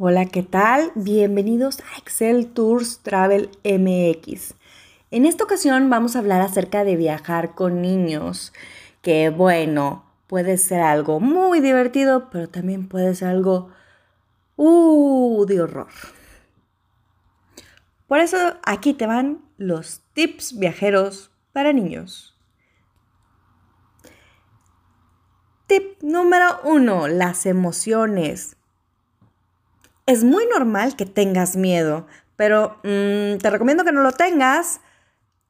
Hola, ¿qué tal? Bienvenidos a Excel Tours Travel MX. En esta ocasión vamos a hablar acerca de viajar con niños, que bueno, puede ser algo muy divertido, pero también puede ser algo uh, de horror. Por eso aquí te van los tips viajeros para niños. Tip número uno, las emociones es muy normal que tengas miedo, pero mm, te recomiendo que no lo tengas,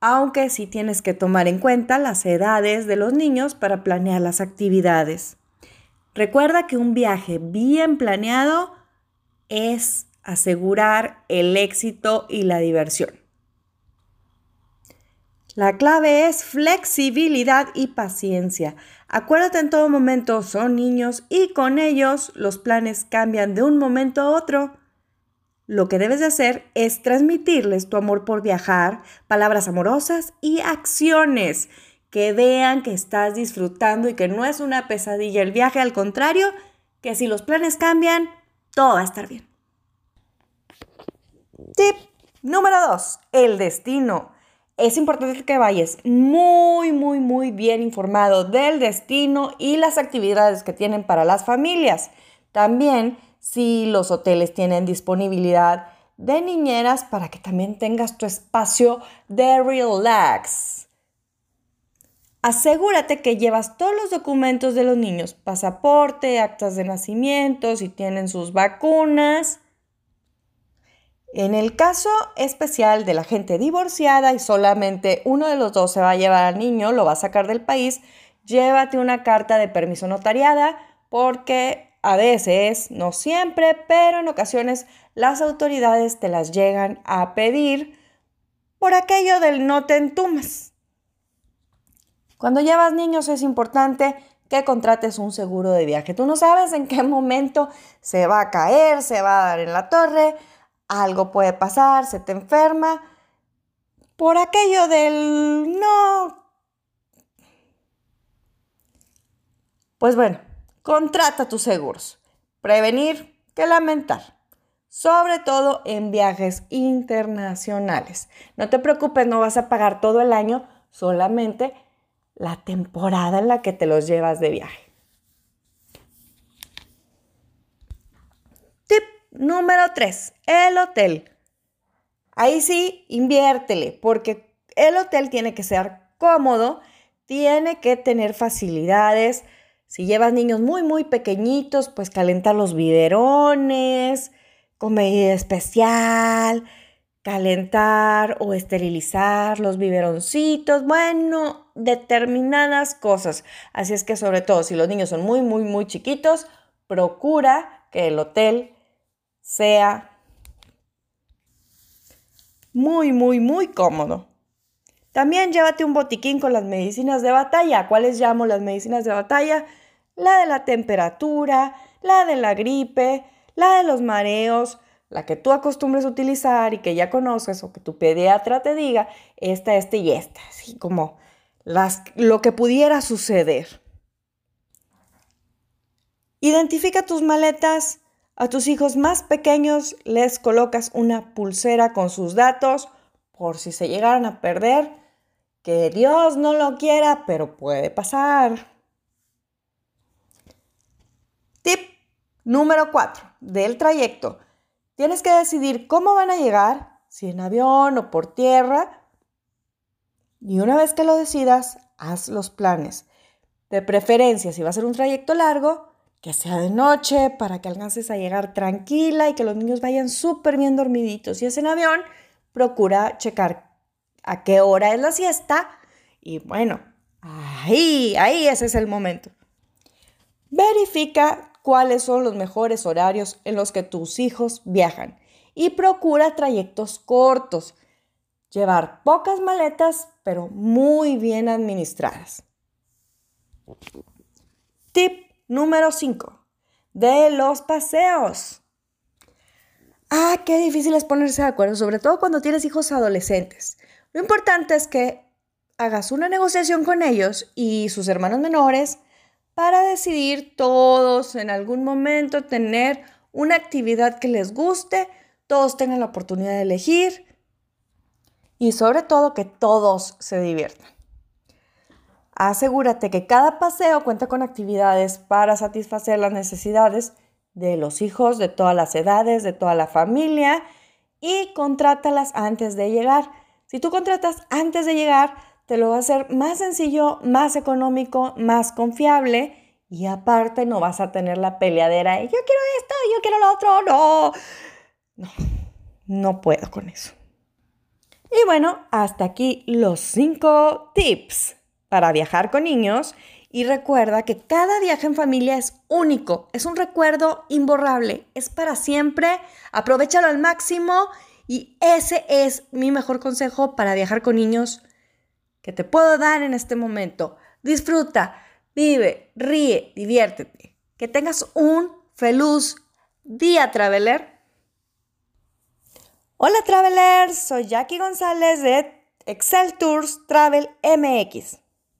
aunque sí tienes que tomar en cuenta las edades de los niños para planear las actividades. Recuerda que un viaje bien planeado es asegurar el éxito y la diversión. La clave es flexibilidad y paciencia. Acuérdate en todo momento, son niños y con ellos los planes cambian de un momento a otro. Lo que debes de hacer es transmitirles tu amor por viajar, palabras amorosas y acciones que vean que estás disfrutando y que no es una pesadilla el viaje, al contrario, que si los planes cambian, todo va a estar bien. Tip número 2. El destino es importante que vayas muy, muy, muy bien informado del destino y las actividades que tienen para las familias. También si los hoteles tienen disponibilidad de niñeras para que también tengas tu espacio de relax. Asegúrate que llevas todos los documentos de los niños, pasaporte, actas de nacimiento, si tienen sus vacunas en el caso especial de la gente divorciada y solamente uno de los dos se va a llevar al niño, lo va a sacar del país, llévate una carta de permiso notariada porque a veces, no siempre, pero en ocasiones las autoridades te las llegan a pedir por aquello del no te entumas. Cuando llevas niños es importante que contrates un seguro de viaje. Tú no sabes en qué momento se va a caer, se va a dar en la torre, algo puede pasar, se te enferma, por aquello del no. Pues bueno, contrata tus seguros. Prevenir que lamentar. Sobre todo en viajes internacionales. No te preocupes, no vas a pagar todo el año, solamente la temporada en la que te los llevas de viaje. Número 3, el hotel. Ahí sí, inviértele, porque el hotel tiene que ser cómodo, tiene que tener facilidades. Si llevas niños muy, muy pequeñitos, pues calentar los biberones, comida especial, calentar o esterilizar los biberoncitos, bueno, determinadas cosas. Así es que sobre todo si los niños son muy, muy, muy chiquitos, procura que el hotel sea muy, muy, muy cómodo. También llévate un botiquín con las medicinas de batalla. ¿Cuáles llamo las medicinas de batalla? La de la temperatura, la de la gripe, la de los mareos, la que tú acostumbres utilizar y que ya conoces o que tu pediatra te diga, esta, este y esta, así como las, lo que pudiera suceder. Identifica tus maletas a tus hijos más pequeños les colocas una pulsera con sus datos por si se llegaran a perder. Que Dios no lo quiera, pero puede pasar. Tip número 4 del trayecto. Tienes que decidir cómo van a llegar, si en avión o por tierra. Y una vez que lo decidas, haz los planes. De preferencia, si va a ser un trayecto largo, que sea de noche para que alcances a llegar tranquila y que los niños vayan súper bien dormiditos. Si es en avión, procura checar a qué hora es la siesta y bueno, ahí, ahí ese es el momento. Verifica cuáles son los mejores horarios en los que tus hijos viajan y procura trayectos cortos. Llevar pocas maletas, pero muy bien administradas. Tip Número 5. De los paseos. Ah, qué difícil es ponerse de acuerdo, sobre todo cuando tienes hijos adolescentes. Lo importante es que hagas una negociación con ellos y sus hermanos menores para decidir todos en algún momento tener una actividad que les guste, todos tengan la oportunidad de elegir y sobre todo que todos se diviertan. Asegúrate que cada paseo cuenta con actividades para satisfacer las necesidades de los hijos de todas las edades, de toda la familia y contrátalas antes de llegar. Si tú contratas antes de llegar, te lo va a hacer más sencillo, más económico, más confiable y aparte no vas a tener la peleadera de yo quiero esto, yo quiero lo otro, no. No, no puedo con eso. Y bueno, hasta aquí los cinco tips para viajar con niños. Y recuerda que cada viaje en familia es único, es un recuerdo imborrable, es para siempre, aprovechalo al máximo y ese es mi mejor consejo para viajar con niños que te puedo dar en este momento. Disfruta, vive, ríe, diviértete. Que tengas un feliz día, Traveler. Hola, Travelers, soy Jackie González de Excel Tours Travel MX.